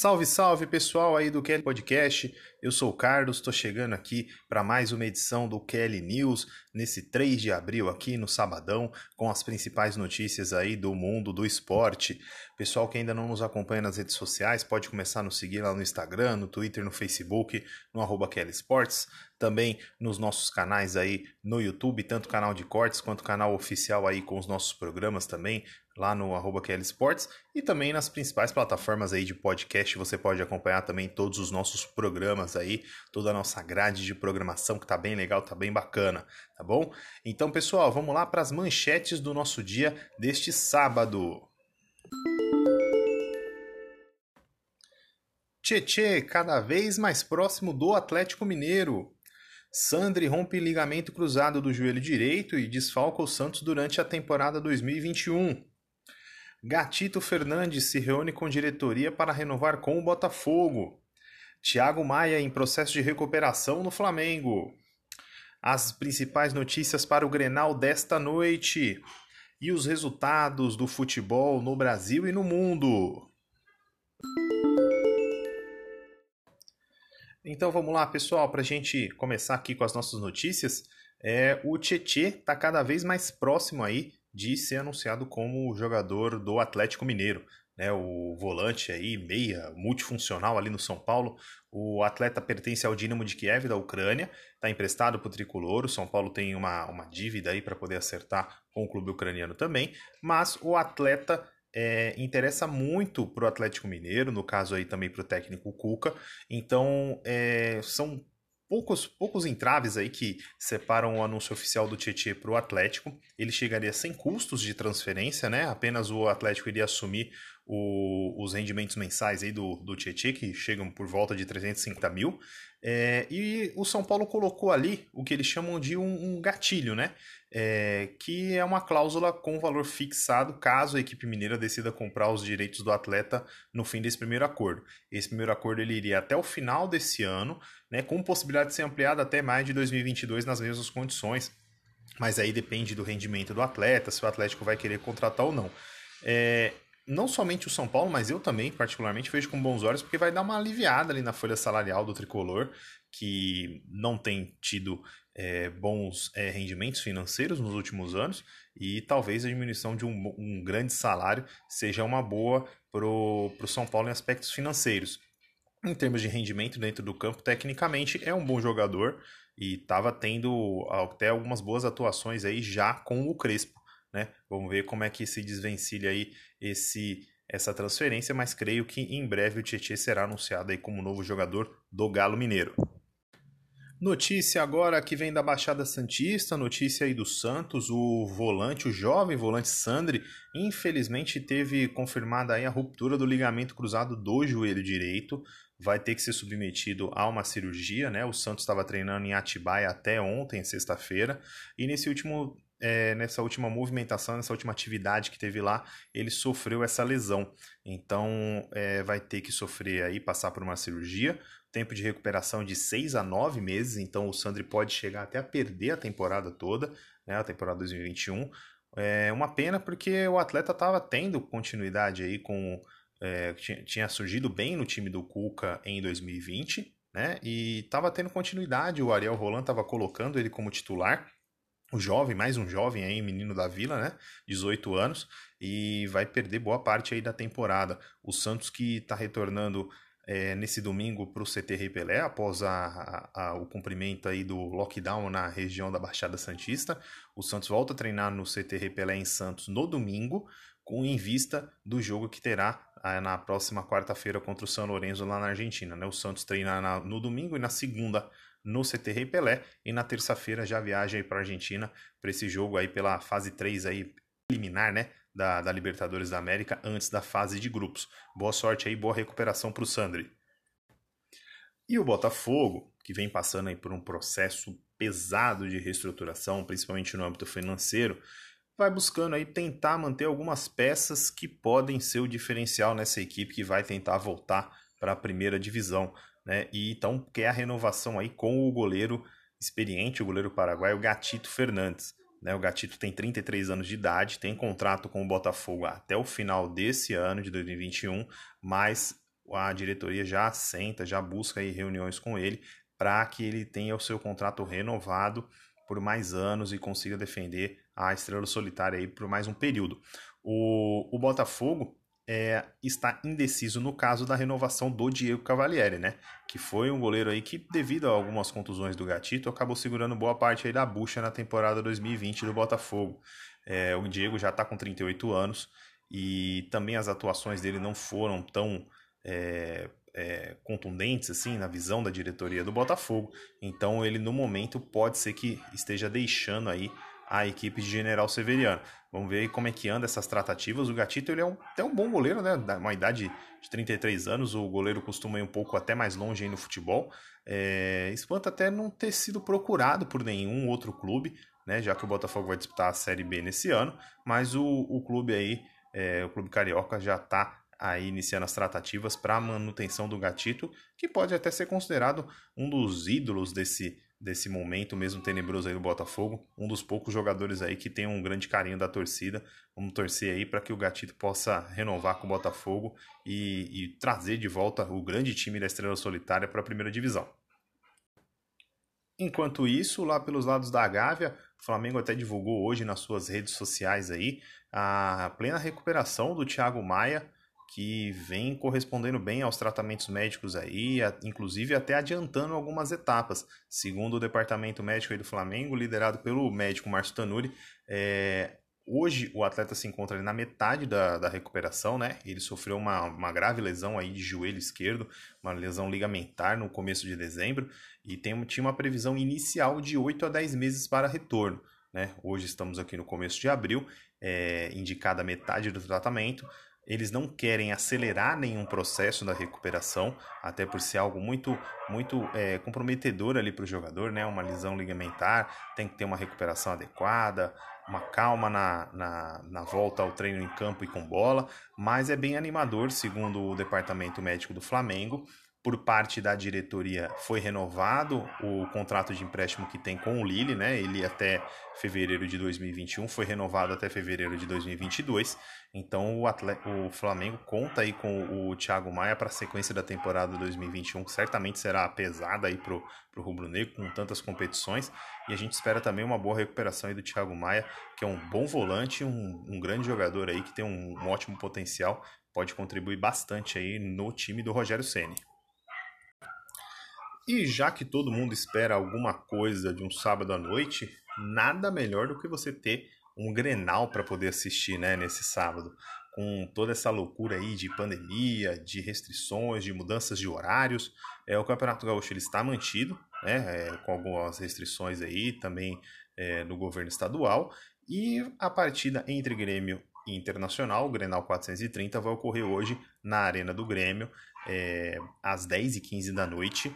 Salve, salve pessoal aí do Kelly Podcast. Eu sou o Carlos, estou chegando aqui para mais uma edição do Kelly News nesse 3 de abril aqui no sabadão com as principais notícias aí do mundo do esporte. Pessoal que ainda não nos acompanha nas redes sociais, pode começar a nos seguir lá no Instagram, no Twitter, no Facebook, no arroba Kelly Sports, também nos nossos canais aí no YouTube, tanto canal de cortes quanto canal oficial aí com os nossos programas também, lá no arroba KL Sports e também nas principais plataformas aí de podcast. Você pode acompanhar também todos os nossos programas aí, toda a nossa grade de programação que tá bem legal, tá bem bacana, tá bom? Então, pessoal, vamos lá para as manchetes do nosso dia deste sábado. Tietê, cada vez mais próximo do Atlético Mineiro. Sandri rompe ligamento cruzado do joelho direito e desfalca o Santos durante a temporada 2021. Gatito Fernandes se reúne com diretoria para renovar com o Botafogo. Thiago Maia em processo de recuperação no Flamengo. As principais notícias para o Grenal desta noite. E os resultados do futebol no Brasil e no mundo. Então vamos lá, pessoal, para a gente começar aqui com as nossas notícias. É, o Tietê está cada vez mais próximo aí de ser anunciado como jogador do Atlético Mineiro. Né, o volante aí, meia, multifuncional ali no São Paulo. O atleta pertence ao Dinamo de Kiev, da Ucrânia, está emprestado para o tricolor. O São Paulo tem uma, uma dívida aí para poder acertar com o clube ucraniano também, mas o atleta é, interessa muito para o Atlético Mineiro, no caso aí também para o técnico Cuca. Então é, são poucos, poucos entraves aí que separam o anúncio oficial do Tietchan para o Atlético. Ele chegaria sem custos de transferência, né? Apenas o Atlético iria assumir o, os rendimentos mensais aí do, do Tietchan, que chegam por volta de 350 mil. É, e o São Paulo colocou ali o que eles chamam de um, um gatilho, né? É, que é uma cláusula com valor fixado caso a equipe mineira decida comprar os direitos do atleta no fim desse primeiro acordo. Esse primeiro acordo ele iria até o final desse ano, né, com possibilidade de ser ampliado até mais de 2022 nas mesmas condições. Mas aí depende do rendimento do atleta, se o Atlético vai querer contratar ou não. É, não somente o São Paulo, mas eu também, particularmente, vejo com bons olhos, porque vai dar uma aliviada ali na folha salarial do tricolor, que não tem tido é, bons é, rendimentos financeiros nos últimos anos, e talvez a diminuição de um, um grande salário seja uma boa para o São Paulo em aspectos financeiros. Em termos de rendimento dentro do campo, tecnicamente é um bom jogador e estava tendo até algumas boas atuações aí já com o Crespo né? Vamos ver como é que se desvencilha aí esse essa transferência, mas creio que em breve o Tietchan será anunciado aí como novo jogador do Galo Mineiro. Notícia agora que vem da Baixada Santista, notícia aí do Santos, o volante, o jovem volante Sandri, infelizmente teve confirmada aí a ruptura do ligamento cruzado do joelho direito, vai ter que ser submetido a uma cirurgia, né? O Santos estava treinando em Atibaia até ontem, sexta-feira, e nesse último é, nessa última movimentação, nessa última atividade que teve lá, ele sofreu essa lesão. Então é, vai ter que sofrer aí, passar por uma cirurgia, tempo de recuperação de 6 a 9 meses, então o Sandri pode chegar até a perder a temporada toda, né, a temporada 2021. É uma pena porque o atleta estava tendo continuidade aí com. É, tinha, tinha surgido bem no time do Cuca em 2020, né? E estava tendo continuidade. O Ariel Roland estava colocando ele como titular o jovem, mais um jovem aí, menino da Vila, né? 18 anos, e vai perder boa parte aí da temporada. O Santos que está retornando é, nesse domingo para o CT Rei Pelé, após a, a, a, o cumprimento aí do lockdown na região da Baixada Santista. O Santos volta a treinar no CT Rei Pelé em Santos no domingo, com em vista do jogo que terá ah, na próxima quarta-feira contra o São Lourenço lá na Argentina. Né? O Santos treina na, no domingo e na segunda no CT Pelé e na terça-feira já viaja para a Argentina para esse jogo aí pela fase 3 aí eliminar, né, da, da Libertadores da América antes da fase de grupos. Boa sorte aí, boa recuperação para o Sandri. E o Botafogo, que vem passando aí por um processo pesado de reestruturação, principalmente no âmbito financeiro, vai buscando aí tentar manter algumas peças que podem ser o diferencial nessa equipe que vai tentar voltar para a primeira divisão né? E então quer a renovação aí com o goleiro experiente, o goleiro paraguaio Gatito Fernandes. Né? O Gatito tem 33 anos de idade, tem contrato com o Botafogo até o final desse ano de 2021, mas a diretoria já senta, já busca aí reuniões com ele para que ele tenha o seu contrato renovado por mais anos e consiga defender a estrela solitária aí por mais um período. O, o Botafogo é, está indeciso no caso da renovação do Diego Cavalieri, né? Que foi um goleiro aí que, devido a algumas contusões do Gatito, acabou segurando boa parte aí da bucha na temporada 2020 do Botafogo. É, o Diego já está com 38 anos e também as atuações dele não foram tão é, é, contundentes assim na visão da diretoria do Botafogo. Então ele no momento pode ser que esteja deixando aí a equipe de General Severiano. Vamos ver como é que anda essas tratativas. O Gatito ele é um, até um bom goleiro, né? Uma idade de 33 anos, o goleiro costuma ir um pouco até mais longe aí no futebol. É, espanta até não ter sido procurado por nenhum outro clube, né? Já que o Botafogo vai disputar a Série B nesse ano, mas o, o clube aí, é, o clube carioca já está aí iniciando as tratativas para a manutenção do Gatito, que pode até ser considerado um dos ídolos desse desse momento mesmo tenebroso aí do Botafogo, um dos poucos jogadores aí que tem um grande carinho da torcida. Vamos torcer aí para que o Gatito possa renovar com o Botafogo e, e trazer de volta o grande time da Estrela Solitária para a primeira divisão. Enquanto isso, lá pelos lados da Gávea, o Flamengo até divulgou hoje nas suas redes sociais aí a plena recuperação do Thiago Maia que vem correspondendo bem aos tratamentos médicos aí, inclusive até adiantando algumas etapas. Segundo o departamento médico do Flamengo, liderado pelo médico Márcio Tanuri, é, hoje o atleta se encontra na metade da, da recuperação, né? Ele sofreu uma, uma grave lesão aí de joelho esquerdo, uma lesão ligamentar no começo de dezembro, e tem, tinha uma previsão inicial de 8 a 10 meses para retorno. Né? Hoje estamos aqui no começo de abril, é, indicada metade do tratamento eles não querem acelerar nenhum processo da recuperação, até por ser algo muito, muito é, comprometedor ali para o jogador, né? Uma lesão ligamentar, tem que ter uma recuperação adequada, uma calma na, na, na volta ao treino em campo e com bola, mas é bem animador, segundo o departamento médico do Flamengo, por parte da diretoria foi renovado o contrato de empréstimo que tem com o Lille, né? Ele até fevereiro de 2021 foi renovado até fevereiro de 2022. Então o, atleta, o Flamengo conta aí com o Thiago Maia para a sequência da temporada 2021, que certamente será pesada aí pro pro rubro-negro com tantas competições. E a gente espera também uma boa recuperação aí do Thiago Maia, que é um bom volante, um, um grande jogador aí que tem um, um ótimo potencial, pode contribuir bastante aí no time do Rogério Ceni. E já que todo mundo espera alguma coisa de um sábado à noite, nada melhor do que você ter um Grenal para poder assistir, né, nesse sábado, com toda essa loucura aí de pandemia, de restrições, de mudanças de horários. É o Campeonato Gaúcho ele está mantido, né, é, com algumas restrições aí também é, no governo estadual. E a partida entre Grêmio e Internacional, o Grenal 430, vai ocorrer hoje na Arena do Grêmio, é, às 10h15 da noite.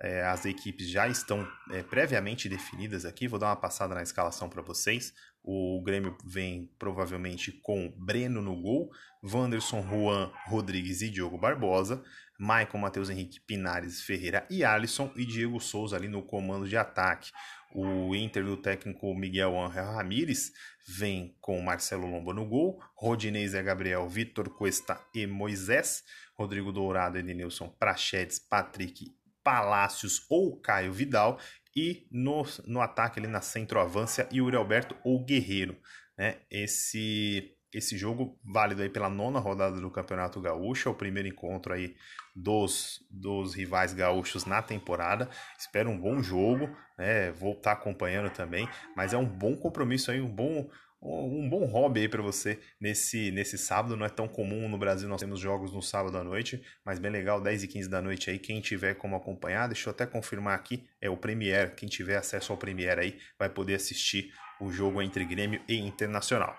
É, as equipes já estão é, previamente definidas aqui. Vou dar uma passada na escalação para vocês. O Grêmio vem provavelmente com Breno no gol, Wanderson, Juan, Rodrigues e Diogo Barbosa, Maicon, Matheus Henrique, Pinares, Ferreira e Alisson e Diego Souza ali no comando de ataque. O Inter do técnico Miguel Ángel Ramírez vem com Marcelo Lomba no gol, Rodinei Zé Gabriel, Vitor Cuesta e Moisés, Rodrigo Dourado, Edenilson, Prachedes, Patrick Palácios ou Caio Vidal. E no, no ataque ali na centroavância, Yuri Alberto ou Guerreiro. Né? Esse, esse jogo válido aí pela nona rodada do Campeonato Gaúcho, é o primeiro encontro aí dos, dos rivais gaúchos na temporada. Espero um bom jogo, né? Vou estar acompanhando também, mas é um bom compromisso aí, um bom um bom hobby aí para você nesse, nesse sábado. Não é tão comum no Brasil, nós temos jogos no sábado à noite, mas bem legal, 10 e 15 da noite aí. Quem tiver como acompanhar, deixa eu até confirmar aqui, é o Premiere. Quem tiver acesso ao Premiere aí vai poder assistir o jogo entre Grêmio e Internacional.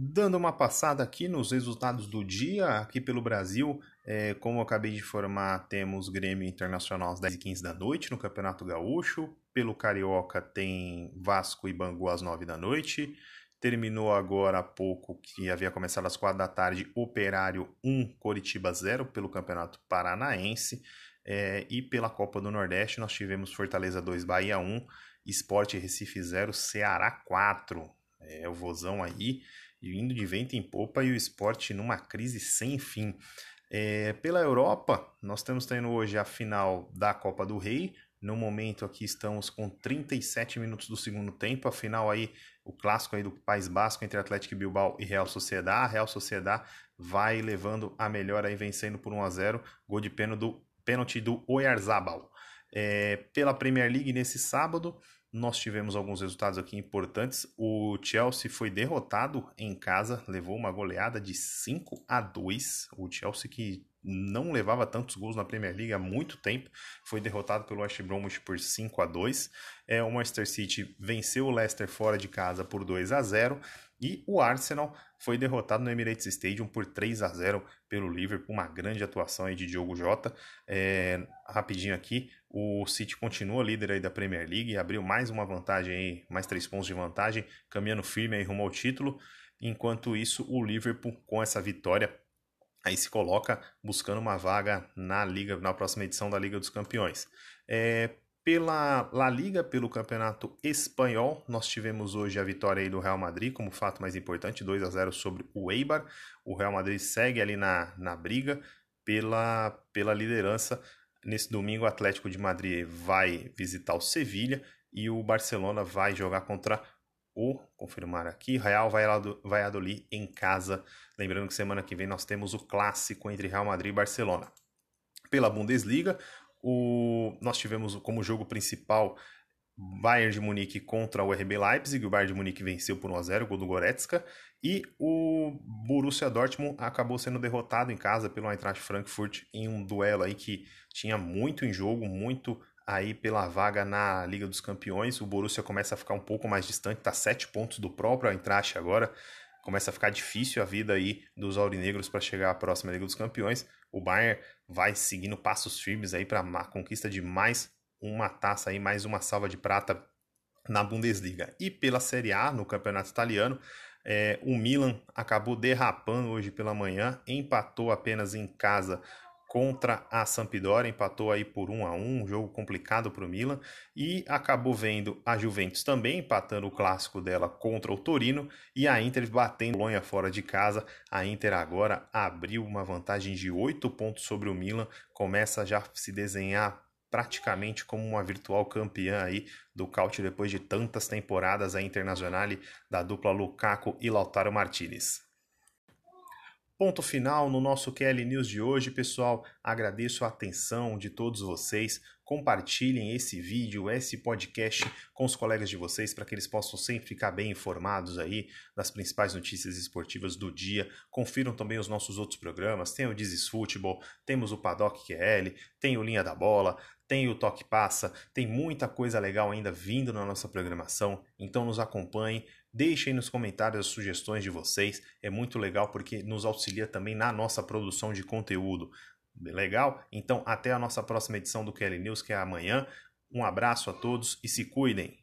Dando uma passada aqui nos resultados do dia, aqui pelo Brasil, é, como eu acabei de informar, temos Grêmio Internacional às 10h15 da noite no Campeonato Gaúcho. Pelo Carioca tem Vasco e Bangu às 9 da noite. Terminou agora há pouco, que havia começado às 4 da tarde, Operário 1, Coritiba 0 pelo Campeonato Paranaense. É, e pela Copa do Nordeste nós tivemos Fortaleza 2, Bahia 1, Esporte Recife 0, Ceará 4. É o vozão aí indo de vento em popa e o esporte numa crise sem fim. É, pela Europa, nós estamos tendo hoje a final da Copa do Rei. No momento aqui estamos com 37 minutos do segundo tempo. A final aí, o clássico aí do País Basco entre Atlético Bilbao e Real Sociedad. A Real Sociedad vai levando a melhor aí, vencendo por 1 a 0 Gol de pênalti do, pênalti do Oyarzabal. É, pela Premier League nesse sábado, nós tivemos alguns resultados aqui importantes. O Chelsea foi derrotado em casa, levou uma goleada de 5 a 2. O Chelsea que não levava tantos gols na Premier League há muito tempo, foi derrotado pelo West Bromwich por 5 a 2. É, o Manchester City venceu o Leicester fora de casa por 2 a 0 e o Arsenal foi derrotado no Emirates Stadium por 3 a 0 pelo Liverpool, uma grande atuação aí de Diogo Jota. É, rapidinho aqui, o City continua líder aí da Premier League, abriu mais uma vantagem aí, mais três pontos de vantagem, caminhando firme aí rumo ao título. Enquanto isso, o Liverpool com essa vitória aí se coloca buscando uma vaga na liga, na próxima edição da Liga dos Campeões. É, pela La Liga, pelo Campeonato Espanhol, nós tivemos hoje a vitória aí do Real Madrid como fato mais importante, 2 a 0 sobre o Eibar. O Real Madrid segue ali na, na briga pela, pela liderança. Nesse domingo, o Atlético de Madrid vai visitar o Sevilha e o Barcelona vai jogar contra o, confirmar aqui, Real Valladolid em casa. Lembrando que semana que vem nós temos o clássico entre Real Madrid e Barcelona. Pela Bundesliga, o, nós tivemos como jogo principal Bayern de Munique contra o RB Leipzig, o Bayern de Munique venceu por 1 a 0, gol do Goretzka, e o Borussia Dortmund acabou sendo derrotado em casa pelo Eintracht Frankfurt em um duelo aí que tinha muito em jogo, muito aí pela vaga na Liga dos Campeões. O Borussia começa a ficar um pouco mais distante, está sete pontos do próprio Eintracht agora. Começa a ficar difícil a vida aí dos aurinegros para chegar à próxima Liga dos Campeões. O Bayern vai seguindo passos firmes aí para a conquista de mais uma taça aí, mais uma salva de prata na Bundesliga. E pela Série A, no Campeonato Italiano, é, o Milan acabou derrapando hoje pela manhã, empatou apenas em casa contra a Sampdoria, empatou aí por 1 a 1, um jogo complicado para o Milan e acabou vendo a Juventus também empatando o clássico dela contra o Torino e a Inter batendo o Bolonha fora de casa. A Inter agora abriu uma vantagem de 8 pontos sobre o Milan, começa já a se desenhar praticamente como uma virtual campeã aí do Caute depois de tantas temporadas a internacional da dupla Lukaku e Lautaro Martinez. Ponto final no nosso QL News de hoje, pessoal. Agradeço a atenção de todos vocês. Compartilhem esse vídeo, esse podcast com os colegas de vocês para que eles possam sempre ficar bem informados aí das principais notícias esportivas do dia. Confiram também os nossos outros programas. Tem o Dizes Futebol, temos o Paddock QL, tem o Linha da Bola, tem o Toque Passa, tem muita coisa legal ainda vindo na nossa programação. Então nos acompanhem Deixem nos comentários as sugestões de vocês, é muito legal porque nos auxilia também na nossa produção de conteúdo. Legal? Então, até a nossa próxima edição do Kelly News, que é amanhã. Um abraço a todos e se cuidem!